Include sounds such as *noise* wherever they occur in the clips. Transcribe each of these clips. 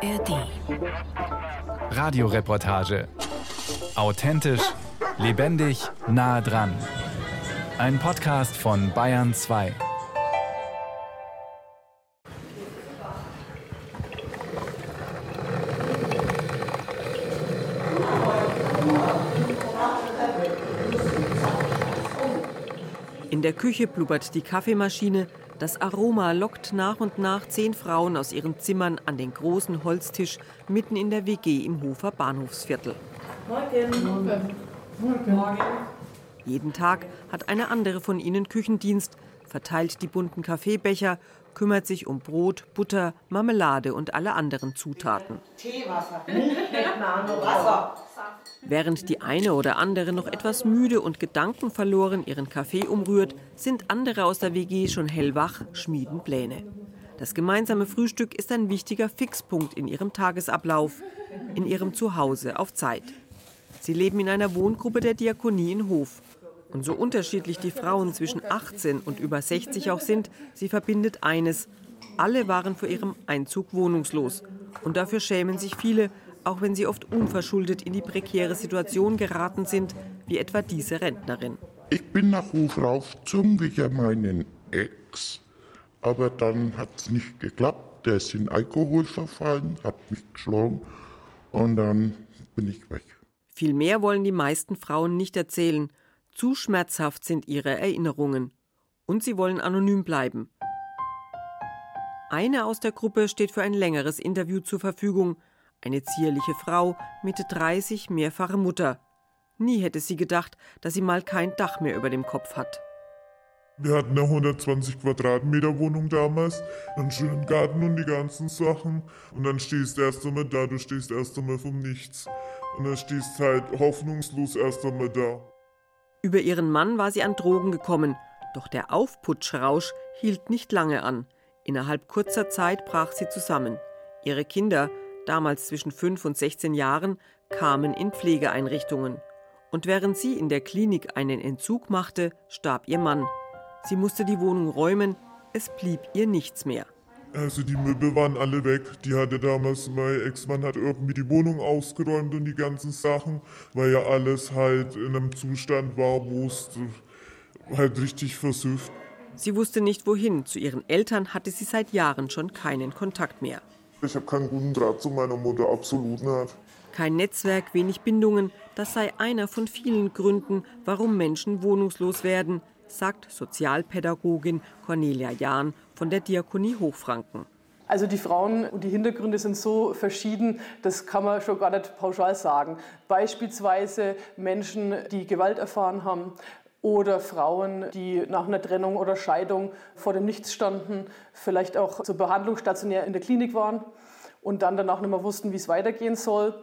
ARD. Radioreportage. Authentisch, lebendig, nah dran. Ein Podcast von Bayern 2. In der Küche blubbert die Kaffeemaschine, das Aroma lockt nach und nach zehn Frauen aus ihren Zimmern an den großen Holztisch mitten in der WG im Hofer Bahnhofsviertel. Morgen. Morgen. Jeden Tag hat eine andere von ihnen Küchendienst, verteilt die bunten Kaffeebecher, kümmert sich um Brot, Butter, Marmelade und alle anderen Zutaten. Teewasser, Wasser. Während die eine oder andere noch etwas müde und gedankenverloren ihren Kaffee umrührt, sind andere aus der WG schon hellwach, schmieden Pläne. Das gemeinsame Frühstück ist ein wichtiger Fixpunkt in ihrem Tagesablauf, in ihrem Zuhause auf Zeit. Sie leben in einer Wohngruppe der Diakonie in Hof. Und so unterschiedlich die Frauen zwischen 18 und über 60 auch sind, sie verbindet eines. Alle waren vor ihrem Einzug wohnungslos. Und dafür schämen sich viele, auch wenn sie oft unverschuldet in die prekäre Situation geraten sind, wie etwa diese Rentnerin. Ich bin nach Hof raufgezogen wegen meinen Ex, aber dann hat es nicht geklappt. Der ist in Alkohol verfallen, hat mich geschlagen und dann bin ich weg. Viel mehr wollen die meisten Frauen nicht erzählen. Zu schmerzhaft sind ihre Erinnerungen. Und sie wollen anonym bleiben. Eine aus der Gruppe steht für ein längeres Interview zur Verfügung. Eine zierliche Frau, Mitte 30, mehrfache Mutter. Nie hätte sie gedacht, dass sie mal kein Dach mehr über dem Kopf hat. Wir hatten eine 120 Quadratmeter Wohnung damals, einen schönen Garten und die ganzen Sachen. Und dann stehst du erst einmal da, du stehst erst einmal vom Nichts. Und dann stehst halt hoffnungslos erst einmal da. Über ihren Mann war sie an Drogen gekommen, doch der Aufputschrausch hielt nicht lange an. Innerhalb kurzer Zeit brach sie zusammen. Ihre Kinder, damals zwischen 5 und 16 Jahren, kamen in Pflegeeinrichtungen. Und während sie in der Klinik einen Entzug machte, starb ihr Mann. Sie musste die Wohnung räumen, es blieb ihr nichts mehr. Also die Möbel waren alle weg. Die hatte damals, mein Ex-Mann hat irgendwie die Wohnung ausgeräumt und die ganzen Sachen, weil ja alles halt in einem Zustand war, wo es halt richtig versüfft. Sie wusste nicht wohin. Zu ihren Eltern hatte sie seit Jahren schon keinen Kontakt mehr. Ich habe keinen guten Draht zu meiner Mutter, absolut nicht. Kein Netzwerk, wenig Bindungen, das sei einer von vielen Gründen, warum Menschen wohnungslos werden, sagt Sozialpädagogin Cornelia Jahn von der Diakonie Hochfranken. Also die Frauen und die Hintergründe sind so verschieden, das kann man schon gar nicht pauschal sagen. Beispielsweise Menschen, die Gewalt erfahren haben, oder Frauen, die nach einer Trennung oder Scheidung vor dem Nichts standen, vielleicht auch zur Behandlung stationär in der Klinik waren und dann danach nicht mehr wussten, wie es weitergehen soll.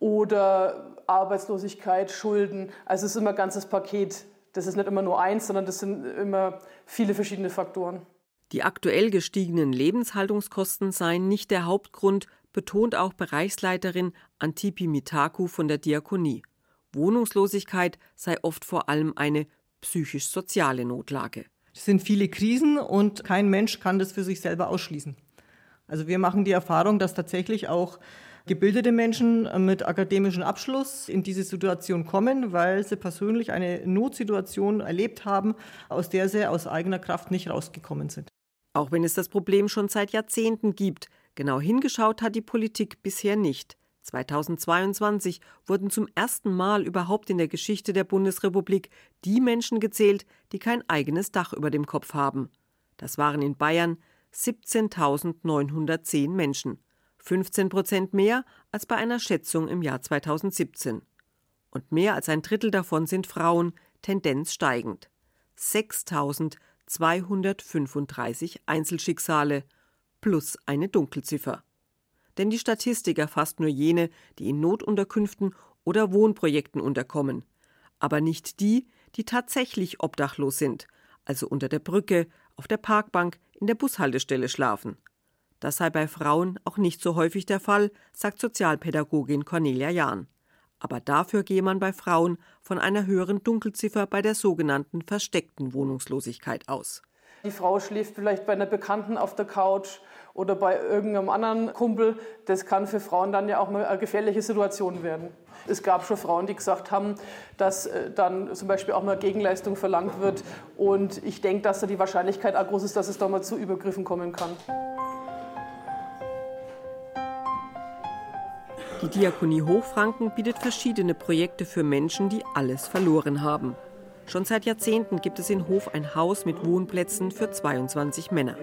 Oder Arbeitslosigkeit, Schulden. Also es ist immer ein ganzes Paket. Das ist nicht immer nur eins, sondern das sind immer viele verschiedene Faktoren. Die aktuell gestiegenen Lebenshaltungskosten seien nicht der Hauptgrund, betont auch Bereichsleiterin Antipi Mitaku von der Diakonie. Wohnungslosigkeit sei oft vor allem eine psychisch-soziale Notlage. Es sind viele Krisen und kein Mensch kann das für sich selber ausschließen. Also wir machen die Erfahrung, dass tatsächlich auch gebildete Menschen mit akademischem Abschluss in diese Situation kommen, weil sie persönlich eine Notsituation erlebt haben, aus der sie aus eigener Kraft nicht rausgekommen sind. Auch wenn es das Problem schon seit Jahrzehnten gibt, genau hingeschaut hat die Politik bisher nicht. 2022 wurden zum ersten Mal überhaupt in der Geschichte der Bundesrepublik die Menschen gezählt, die kein eigenes Dach über dem Kopf haben. Das waren in Bayern 17.910 Menschen, 15 Prozent mehr als bei einer Schätzung im Jahr 2017. Und mehr als ein Drittel davon sind Frauen, Tendenz steigend. 6.235 Einzelschicksale plus eine Dunkelziffer denn die Statistik erfasst nur jene, die in Notunterkünften oder Wohnprojekten unterkommen, aber nicht die, die tatsächlich obdachlos sind, also unter der Brücke, auf der Parkbank, in der Bushaltestelle schlafen. Das sei bei Frauen auch nicht so häufig der Fall, sagt Sozialpädagogin Cornelia Jahn. Aber dafür gehe man bei Frauen von einer höheren Dunkelziffer bei der sogenannten versteckten Wohnungslosigkeit aus. Die Frau schläft vielleicht bei einer Bekannten auf der Couch oder bei irgendeinem anderen Kumpel, das kann für Frauen dann ja auch eine gefährliche Situation werden. Es gab schon Frauen, die gesagt haben, dass äh, dann zum Beispiel auch mal Gegenleistung verlangt wird. Und ich denke, dass da die Wahrscheinlichkeit auch groß ist, dass es da mal zu Übergriffen kommen kann. Die Diakonie Hochfranken bietet verschiedene Projekte für Menschen, die alles verloren haben. Schon seit Jahrzehnten gibt es in Hof ein Haus mit Wohnplätzen für 22 Männer.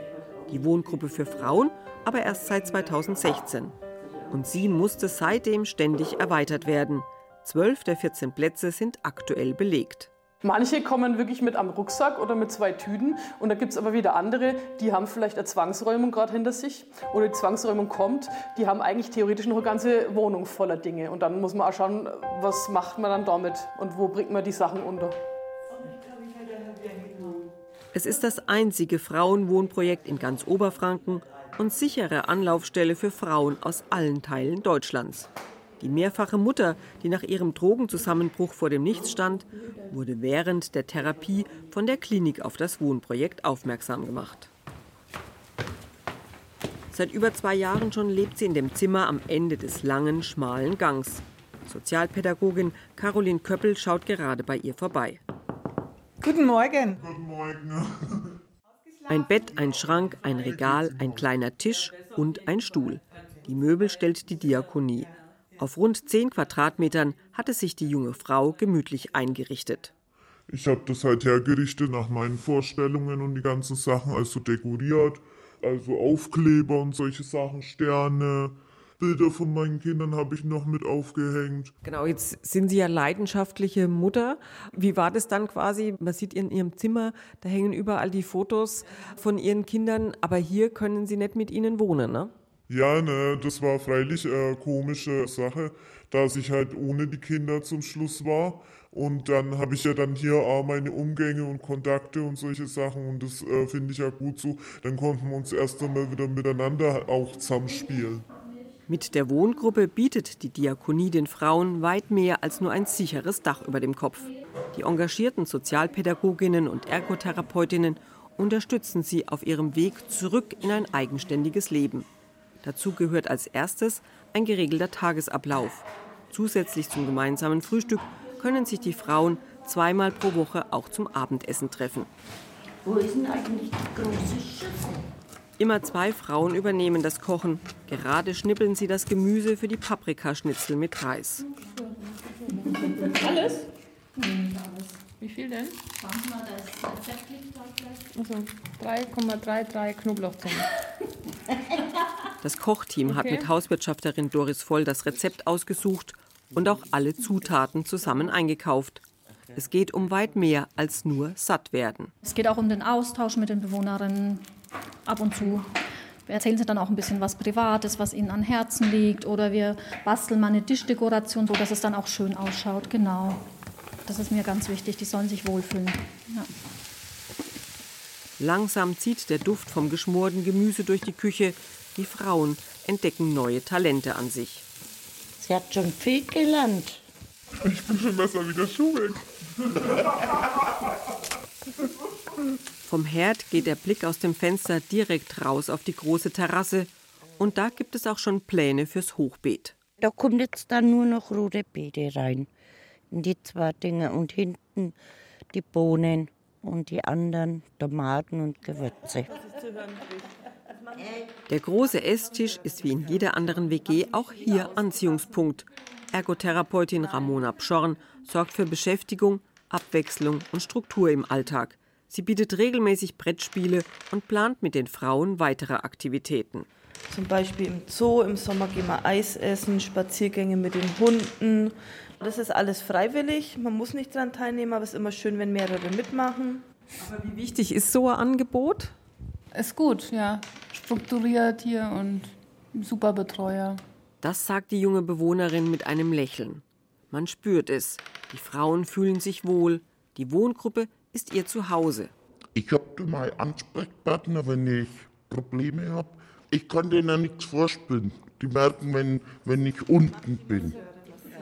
Die Wohngruppe für Frauen aber erst seit 2016. Und sie musste seitdem ständig erweitert werden. Zwölf der 14 Plätze sind aktuell belegt. Manche kommen wirklich mit am Rucksack oder mit zwei Tüten und da gibt es aber wieder andere, die haben vielleicht eine Zwangsräumung gerade hinter sich oder die Zwangsräumung kommt, die haben eigentlich theoretisch noch eine ganze Wohnung voller Dinge und dann muss man auch schauen, was macht man dann damit und wo bringt man die Sachen unter. Es ist das einzige Frauenwohnprojekt in ganz Oberfranken und sichere Anlaufstelle für Frauen aus allen Teilen Deutschlands. Die mehrfache Mutter, die nach ihrem Drogenzusammenbruch vor dem Nichts stand, wurde während der Therapie von der Klinik auf das Wohnprojekt aufmerksam gemacht. Seit über zwei Jahren schon lebt sie in dem Zimmer am Ende des langen, schmalen Gangs. Sozialpädagogin Caroline Köppel schaut gerade bei ihr vorbei. Guten Morgen. Guten Morgen. *laughs* Ein Bett, ein Schrank, ein Regal, ein kleiner Tisch und ein Stuhl. Die Möbel stellt die Diakonie. Auf rund zehn Quadratmetern hatte sich die junge Frau gemütlich eingerichtet. Ich habe das halt hergerichtet nach meinen Vorstellungen und die ganzen Sachen, also dekoriert, also Aufkleber und solche Sachen, Sterne, Bilder von meinen Kindern habe ich noch mit aufgehängt. Genau, jetzt sind Sie ja leidenschaftliche Mutter. Wie war das dann quasi? Man sieht in Ihrem Zimmer, da hängen überall die Fotos von Ihren Kindern, aber hier können Sie nicht mit ihnen wohnen, ne? Ja, ne, das war freilich eine komische Sache, da ich halt ohne die Kinder zum Schluss war. Und dann habe ich ja dann hier auch meine Umgänge und Kontakte und solche Sachen und das äh, finde ich ja gut so. Dann konnten wir uns erst einmal wieder miteinander auch zusammenspielen. Mit der Wohngruppe bietet die Diakonie den Frauen weit mehr als nur ein sicheres Dach über dem Kopf. Die engagierten Sozialpädagoginnen und Ergotherapeutinnen unterstützen sie auf ihrem Weg zurück in ein eigenständiges Leben. Dazu gehört als erstes ein geregelter Tagesablauf. Zusätzlich zum gemeinsamen Frühstück können sich die Frauen zweimal pro Woche auch zum Abendessen treffen. Wo ist denn eigentlich die große Schüssel? Immer zwei Frauen übernehmen das Kochen. Gerade schnippeln sie das Gemüse für die Paprikaschnitzel mit Reis. Alles? Wie viel denn? Schauen mal, das Rezept liegt da gleich. Also 3,33 Knoblauchzehen. Das Kochteam hat Okay. mit Hauswirtschafterin Doris Voll das Rezept ausgesucht und auch alle Zutaten zusammen eingekauft. Es geht um weit mehr als nur satt werden. Es geht auch um den Austausch mit den Bewohnerinnen ab und zu. Wir erzählen sie dann auch ein bisschen was Privates, was ihnen an Herzen liegt. Oder wir basteln mal eine Tischdekoration, so dass es dann auch schön ausschaut. Genau. Das ist mir ganz wichtig. Die sollen sich wohlfühlen. Ja. Langsam zieht der Duft vom geschmorten Gemüse durch die Küche. Die Frauen entdecken neue Talente an sich. Sie hat schon viel gelernt. Ich bin schon besser wie der Schuh weg. *laughs* Vom Herd geht der Blick aus dem Fenster direkt raus auf die große Terrasse. Und da gibt es auch schon Pläne fürs Hochbeet. Da kommt jetzt dann nur noch rote Beete rein. In die zwei Dinge. Und hinten die Bohnen und die anderen Tomaten und Gewürze. Der große Esstisch ist wie in jeder anderen WG auch hier Anziehungspunkt. Ergotherapeutin Ramona Pschorn sorgt für Beschäftigung, Abwechslung und Struktur im Alltag. Sie bietet regelmäßig Brettspiele und plant mit den Frauen weitere Aktivitäten. Zum Beispiel im Zoo, im Sommer gehen wir Eis essen, Spaziergänge mit den Hunden. Das ist alles freiwillig, man muss nicht daran teilnehmen, aber es ist immer schön, wenn mehrere mitmachen. Wie wichtig ist so ein Angebot? Ist gut, ja. Strukturiert hier und super Betreuer. Das sagt die junge Bewohnerin mit einem Lächeln. Man spürt es. Die Frauen fühlen sich wohl. Die Wohngruppe ist ihr Zuhause. Ich habe mal Ansprechpartner, wenn ich Probleme habe. Ich kann denen nichts vorspielen. Die merken, wenn, wenn ich unten bin.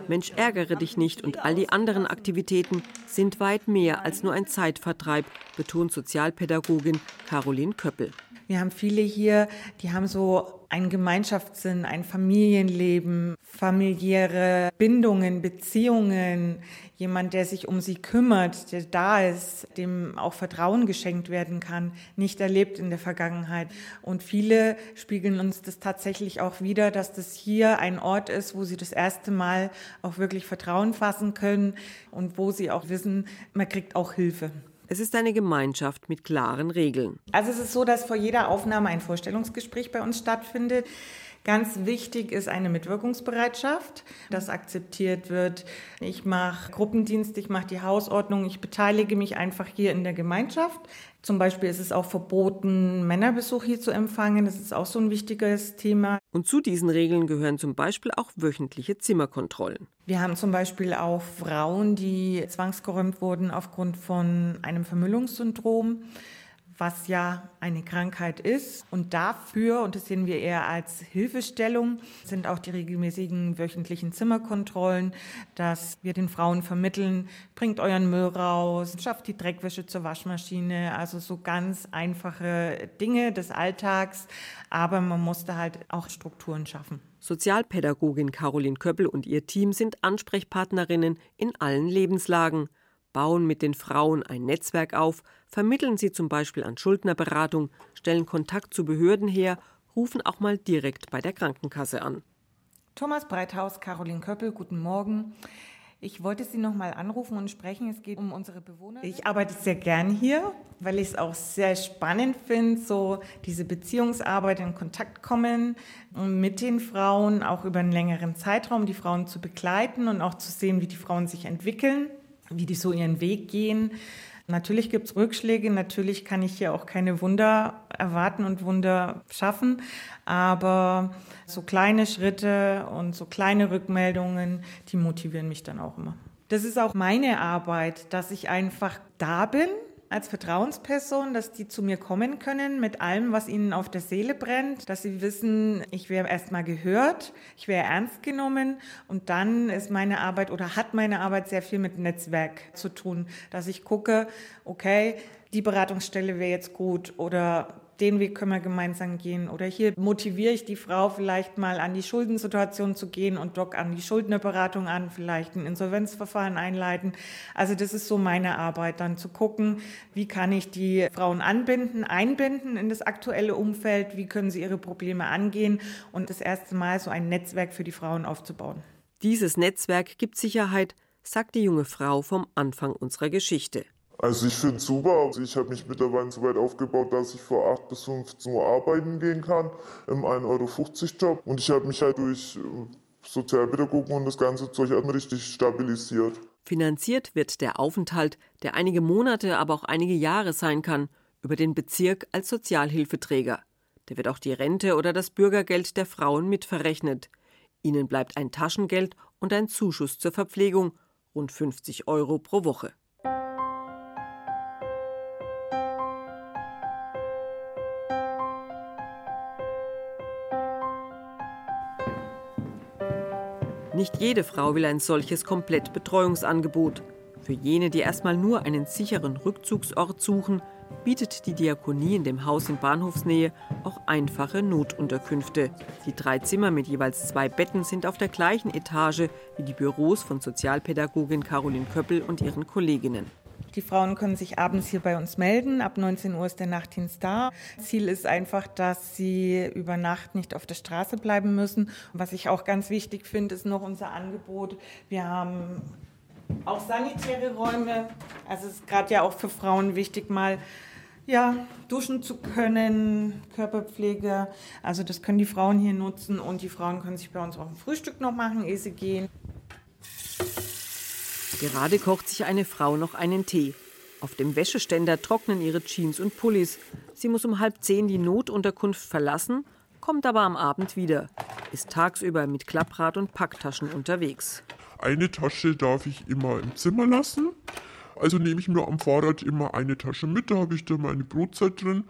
Mensch, ärgere dich nicht und all die anderen Aktivitäten sind weit mehr als nur ein Zeitvertreib, betont Sozialpädagogin Caroline Köppel. Wir haben viele hier, die haben so einen Gemeinschaftssinn, ein Familienleben, familiäre Bindungen, Beziehungen, jemand, der sich um sie kümmert, der da ist, dem auch Vertrauen geschenkt werden kann, nicht erlebt in der Vergangenheit. Und viele spiegeln uns das tatsächlich auch wieder, dass das hier ein Ort ist, wo sie das erste Mal auch wirklich Vertrauen fassen können und wo sie auch wissen, man kriegt auch Hilfe. Es ist eine Gemeinschaft mit klaren Regeln. Also es ist so, dass vor jeder Aufnahme ein Vorstellungsgespräch bei uns stattfindet. Ganz wichtig ist eine Mitwirkungsbereitschaft, dass akzeptiert wird. Ich mache Gruppendienst, ich mache die Hausordnung, ich beteilige mich einfach hier in der Gemeinschaft. Zum Beispiel ist es auch verboten, Männerbesuch hier zu empfangen. Das ist auch so ein wichtiges Thema. Und zu diesen Regeln gehören zum Beispiel auch wöchentliche Zimmerkontrollen. Wir haben zum Beispiel auch Frauen, die zwangsgeräumt wurden aufgrund von einem Vermüllungssyndrom was ja eine Krankheit ist. Und dafür, und das sehen wir eher als Hilfestellung, sind auch die regelmäßigen wöchentlichen Zimmerkontrollen, dass wir den Frauen vermitteln, bringt euren Müll raus, schafft die Dreckwäsche zur Waschmaschine, also so ganz einfache Dinge des Alltags, aber man musste halt auch Strukturen schaffen. Sozialpädagogin Caroline Köppel und ihr Team sind Ansprechpartnerinnen in allen Lebenslagen bauen mit den Frauen ein Netzwerk auf, vermitteln sie zum Beispiel an Schuldnerberatung, stellen Kontakt zu Behörden her, rufen auch mal direkt bei der Krankenkasse an. Thomas Breithaus, Caroline Köppel, guten Morgen. Ich wollte Sie noch mal anrufen und sprechen. Es geht um unsere Bewohner. Ich arbeite sehr gern hier, weil ich es auch sehr spannend finde, so diese Beziehungsarbeit in Kontakt kommen mit den Frauen, auch über einen längeren Zeitraum die Frauen zu begleiten und auch zu sehen, wie die Frauen sich entwickeln wie die so ihren Weg gehen. Natürlich gibt es Rückschläge, natürlich kann ich hier auch keine Wunder erwarten und Wunder schaffen, aber so kleine Schritte und so kleine Rückmeldungen, die motivieren mich dann auch immer. Das ist auch meine Arbeit, dass ich einfach da bin als Vertrauensperson, dass die zu mir kommen können mit allem, was ihnen auf der Seele brennt, dass sie wissen, ich wäre erstmal gehört, ich wäre ernst genommen und dann ist meine Arbeit oder hat meine Arbeit sehr viel mit Netzwerk zu tun, dass ich gucke, okay, die Beratungsstelle wäre jetzt gut oder den Weg können wir gemeinsam gehen. Oder hier motiviere ich die Frau vielleicht mal an die Schuldensituation zu gehen und dock an die Schuldnerberatung an, vielleicht ein Insolvenzverfahren einleiten. Also das ist so meine Arbeit, dann zu gucken, wie kann ich die Frauen anbinden, einbinden in das aktuelle Umfeld, wie können sie ihre Probleme angehen und das erste Mal so ein Netzwerk für die Frauen aufzubauen. Dieses Netzwerk gibt Sicherheit, sagt die junge Frau vom Anfang unserer Geschichte. Also ich finde es super. Also ich habe mich mittlerweile so weit aufgebaut, dass ich vor 8 bis 15 Uhr arbeiten gehen kann im 1,50 Euro Job. Und ich habe mich halt durch äh, Sozialpädagogen und das ganze Zeug erstmal richtig stabilisiert. Finanziert wird der Aufenthalt, der einige Monate, aber auch einige Jahre sein kann, über den Bezirk als Sozialhilfeträger. Da wird auch die Rente oder das Bürgergeld der Frauen mitverrechnet. Ihnen bleibt ein Taschengeld und ein Zuschuss zur Verpflegung, rund 50 Euro pro Woche. Nicht jede Frau will ein solches Komplettbetreuungsangebot. Für jene, die erstmal nur einen sicheren Rückzugsort suchen, bietet die Diakonie in dem Haus in Bahnhofsnähe auch einfache Notunterkünfte. Die drei Zimmer mit jeweils zwei Betten sind auf der gleichen Etage wie die Büros von Sozialpädagogin Caroline Köppel und ihren Kolleginnen. Die Frauen können sich abends hier bei uns melden. Ab 19 Uhr ist der Nachtdienst da. Ziel ist einfach, dass sie über Nacht nicht auf der Straße bleiben müssen. Was ich auch ganz wichtig finde, ist noch unser Angebot. Wir haben auch sanitäre Räume. Also es ist gerade ja auch für Frauen wichtig, mal ja, duschen zu können, Körperpflege. Also das können die Frauen hier nutzen und die Frauen können sich bei uns auch ein Frühstück noch machen, ehe sie gehen. Gerade kocht sich eine Frau noch einen Tee. Auf dem Wäscheständer trocknen ihre Jeans und Pullis. Sie muss um halb zehn die Notunterkunft verlassen, kommt aber am Abend wieder, ist tagsüber mit Klapprad und Packtaschen unterwegs. Eine Tasche darf ich immer im Zimmer lassen. Also nehme ich mir am Fahrrad immer eine Tasche mit, da habe ich dann meine Brotzeit drin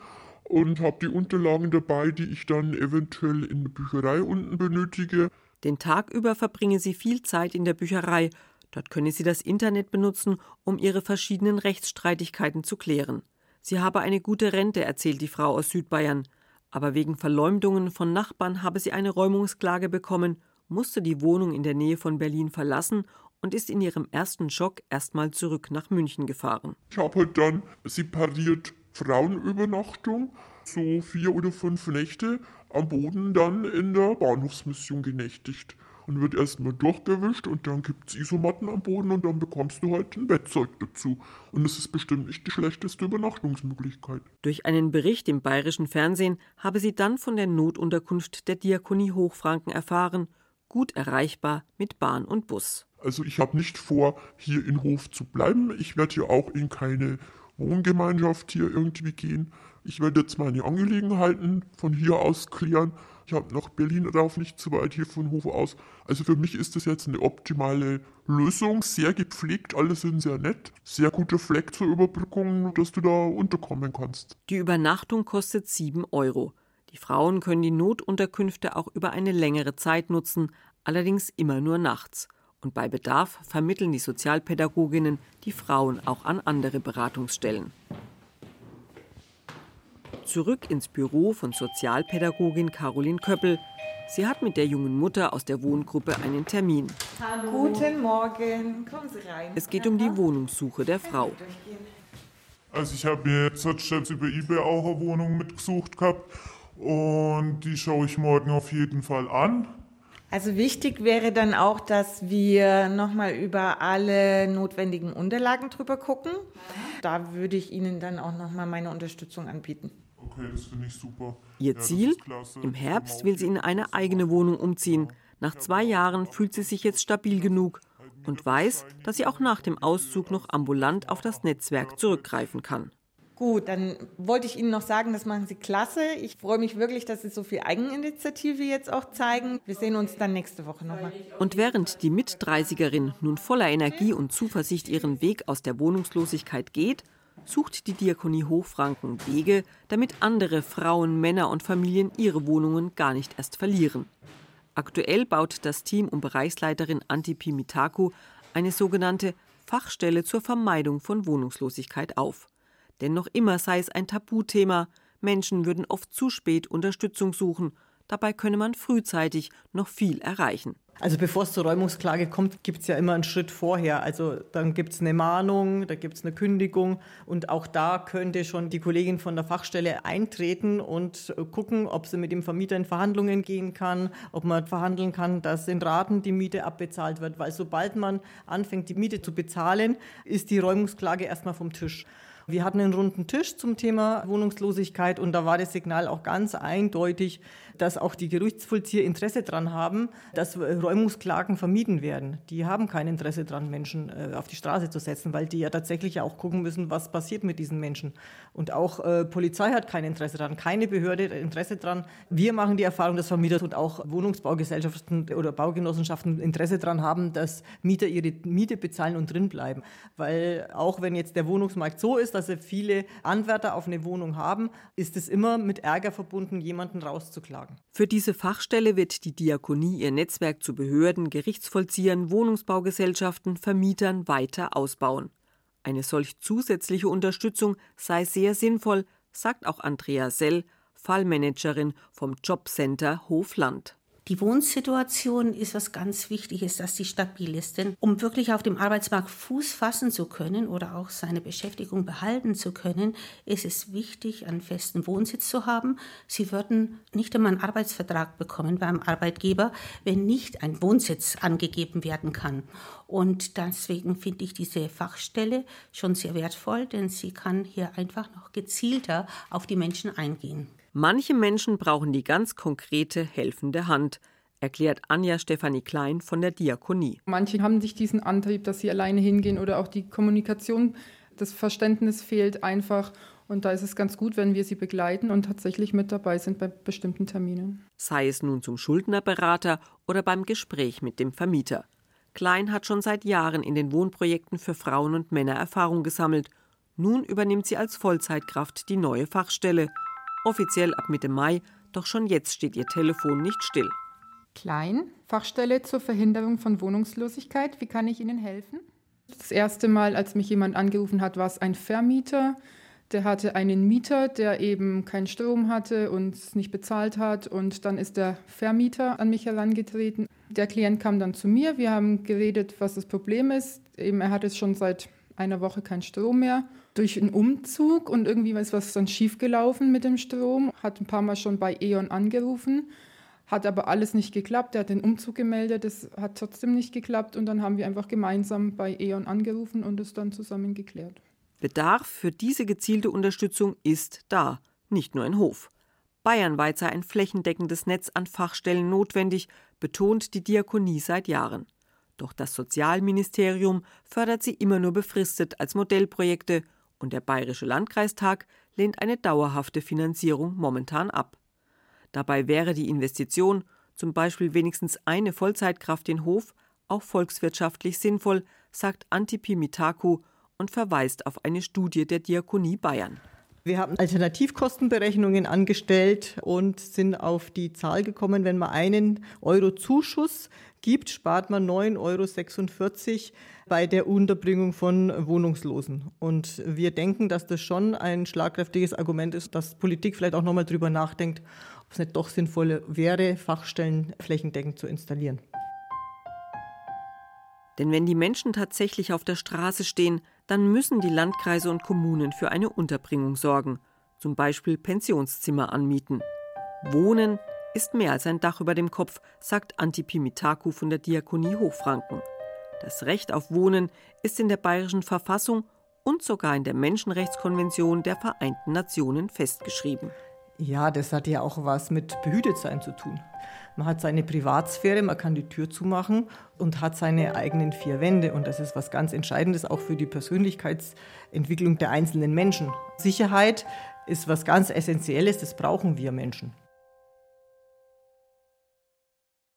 und habe die Unterlagen dabei, die ich dann eventuell in der Bücherei unten benötige. Den Tag über verbringe sie viel Zeit in der Bücherei Dort könne sie das Internet benutzen, um ihre verschiedenen Rechtsstreitigkeiten zu klären. Sie habe eine gute Rente, erzählt die Frau aus Südbayern. Aber wegen Verleumdungen von Nachbarn habe sie eine Räumungsklage bekommen, musste die Wohnung in der Nähe von Berlin verlassen und ist in ihrem ersten Schock erstmal zurück nach München gefahren. Ich habe dann separiert Frauenübernachtung, so vier oder fünf Nächte am Boden dann in der Bahnhofsmission genächtigt. Und wird erstmal durchgewischt und dann gibt es Isomatten am Boden und dann bekommst du halt ein Bettzeug dazu. Und es ist bestimmt nicht die schlechteste Übernachtungsmöglichkeit. Durch einen Bericht im bayerischen Fernsehen habe sie dann von der Notunterkunft der Diakonie Hochfranken erfahren, gut erreichbar mit Bahn und Bus. Also ich habe nicht vor, hier in Hof zu bleiben. Ich werde hier auch in keine Wohngemeinschaft hier irgendwie gehen. Ich werde jetzt meine Angelegenheiten von hier aus klären. Ich habe nach Berlin darauf nicht zu weit hier von Hof aus. Also für mich ist das jetzt eine optimale Lösung. Sehr gepflegt, alle sind sehr nett. Sehr guter Fleck zur Überbrückung, dass du da unterkommen kannst. Die Übernachtung kostet 7 Euro. Die Frauen können die Notunterkünfte auch über eine längere Zeit nutzen, allerdings immer nur nachts. Und bei Bedarf vermitteln die Sozialpädagoginnen die Frauen auch an andere Beratungsstellen. Zurück ins Büro von Sozialpädagogin Caroline Köppel. Sie hat mit der jungen Mutter aus der Wohngruppe einen Termin. Hallo. Guten Morgen, kommen Sie rein. Es geht um die Wohnungssuche der Frau. Also ich habe mir jetzt, jetzt über eBay auch eine Wohnung mitgesucht gehabt und die schaue ich morgen auf jeden Fall an. Also wichtig wäre dann auch, dass wir nochmal über alle notwendigen Unterlagen drüber gucken. Da würde ich Ihnen dann auch nochmal meine Unterstützung anbieten. Okay, das finde ich super. Ihr Ziel? Im Herbst will sie in eine eigene Wohnung umziehen. Nach zwei Jahren fühlt sie sich jetzt stabil genug und weiß, dass sie auch nach dem Auszug noch ambulant auf das Netzwerk zurückgreifen kann. Gut, dann wollte ich Ihnen noch sagen, das machen Sie klasse. Ich freue mich wirklich, dass Sie so viel Eigeninitiative jetzt auch zeigen. Wir sehen uns dann nächste Woche nochmal. Und während die Mit-30erin nun voller Energie und Zuversicht ihren Weg aus der Wohnungslosigkeit geht, sucht die Diakonie Hochfranken Wege, damit andere Frauen, Männer und Familien ihre Wohnungen gar nicht erst verlieren. Aktuell baut das Team um Bereichsleiterin Antipi Mitako eine sogenannte Fachstelle zur Vermeidung von Wohnungslosigkeit auf. Denn noch immer sei es ein Tabuthema, Menschen würden oft zu spät Unterstützung suchen, dabei könne man frühzeitig noch viel erreichen. Also bevor es zur Räumungsklage kommt, gibt es ja immer einen Schritt vorher. Also dann gibt es eine Mahnung, da gibt es eine Kündigung und auch da könnte schon die Kollegin von der Fachstelle eintreten und gucken, ob sie mit dem Vermieter in Verhandlungen gehen kann, ob man verhandeln kann, dass in Raten die Miete abbezahlt wird. Weil sobald man anfängt, die Miete zu bezahlen, ist die Räumungsklage erstmal vom Tisch. Wir hatten einen runden Tisch zum Thema Wohnungslosigkeit und da war das Signal auch ganz eindeutig, dass auch die Gerichtsvollzieher Interesse daran haben, dass Räumungsklagen vermieden werden. Die haben kein Interesse daran, Menschen äh, auf die Straße zu setzen, weil die ja tatsächlich auch gucken müssen, was passiert mit diesen Menschen. Und auch äh, Polizei hat kein Interesse daran, keine Behörde hat Interesse daran. Wir machen die Erfahrung, dass Vermieter und auch Wohnungsbaugesellschaften oder Baugenossenschaften Interesse daran haben, dass Mieter ihre Miete bezahlen und drinbleiben. Weil auch wenn jetzt der Wohnungsmarkt so ist, dass viele Anwärter auf eine Wohnung haben, ist es immer mit Ärger verbunden, jemanden rauszuklagen. Für diese Fachstelle wird die Diakonie ihr Netzwerk zu Behörden, Gerichtsvollziehern, Wohnungsbaugesellschaften, Vermietern weiter ausbauen. Eine solch zusätzliche Unterstützung sei sehr sinnvoll, sagt auch Andrea Sell, Fallmanagerin vom Jobcenter Hofland. Die Wohnsituation ist was ganz Wichtiges, dass sie stabil ist. Denn um wirklich auf dem Arbeitsmarkt Fuß fassen zu können oder auch seine Beschäftigung behalten zu können, ist es wichtig, einen festen Wohnsitz zu haben. Sie würden nicht einmal einen Arbeitsvertrag bekommen beim Arbeitgeber, wenn nicht ein Wohnsitz angegeben werden kann. Und deswegen finde ich diese Fachstelle schon sehr wertvoll, denn sie kann hier einfach noch gezielter auf die Menschen eingehen. Manche Menschen brauchen die ganz konkrete helfende Hand, erklärt Anja Stefanie Klein von der Diakonie. Manche haben nicht diesen Antrieb, dass sie alleine hingehen oder auch die Kommunikation, das Verständnis fehlt einfach. Und da ist es ganz gut, wenn wir sie begleiten und tatsächlich mit dabei sind bei bestimmten Terminen. Sei es nun zum Schuldnerberater oder beim Gespräch mit dem Vermieter. Klein hat schon seit Jahren in den Wohnprojekten für Frauen und Männer Erfahrung gesammelt. Nun übernimmt sie als Vollzeitkraft die neue Fachstelle offiziell ab Mitte Mai, doch schon jetzt steht ihr Telefon nicht still. Klein, Fachstelle zur Verhinderung von Wohnungslosigkeit. Wie kann ich Ihnen helfen? Das erste Mal, als mich jemand angerufen hat, war es ein Vermieter, Der hatte einen Mieter, der eben keinen Strom hatte und nicht bezahlt hat. Und dann ist der Vermieter an mich herangetreten. Der Klient kam dann zu mir. Wir haben geredet, was das Problem ist. Eben, er hat es schon seit einer Woche keinen Strom mehr. Durch einen Umzug und irgendwie ist was dann schiefgelaufen mit dem Strom. Hat ein paar Mal schon bei E.ON angerufen. Hat aber alles nicht geklappt. Er hat den Umzug gemeldet, das hat trotzdem nicht geklappt. Und dann haben wir einfach gemeinsam bei E.ON angerufen und es dann zusammen geklärt. Bedarf für diese gezielte Unterstützung ist da, nicht nur in Hof. Bayernweit sei ein flächendeckendes Netz an Fachstellen notwendig, betont die Diakonie seit Jahren. Doch das Sozialministerium fördert sie immer nur befristet als Modellprojekte und der Bayerische Landkreistag lehnt eine dauerhafte Finanzierung momentan ab. Dabei wäre die Investition, zum Beispiel wenigstens eine Vollzeitkraft in Hof, auch volkswirtschaftlich sinnvoll, sagt Antipi Mitaku, und verweist auf eine Studie der Diakonie Bayern. Wir haben Alternativkostenberechnungen angestellt und sind auf die Zahl gekommen, wenn man einen Euro Zuschuss gibt, spart man 9,46 Euro bei der Unterbringung von Wohnungslosen. Und wir denken, dass das schon ein schlagkräftiges Argument ist, dass Politik vielleicht auch nochmal drüber nachdenkt, ob es nicht doch sinnvoll wäre, Fachstellen flächendeckend zu installieren. Denn wenn die Menschen tatsächlich auf der Straße stehen, dann müssen die Landkreise und Kommunen für eine Unterbringung sorgen, zum Beispiel Pensionszimmer anmieten. Wohnen ist mehr als ein Dach über dem Kopf, sagt Antipi Mitaku von der Diakonie Hochfranken. Das Recht auf Wohnen ist in der bayerischen Verfassung und sogar in der Menschenrechtskonvention der Vereinten Nationen festgeschrieben. Ja, das hat ja auch was mit Behütetsein zu tun. Man hat seine Privatsphäre, man kann die Tür zumachen und hat seine eigenen vier Wände. Und das ist was ganz Entscheidendes auch für die Persönlichkeitsentwicklung der einzelnen Menschen. Sicherheit ist was ganz Essentielles, das brauchen wir Menschen.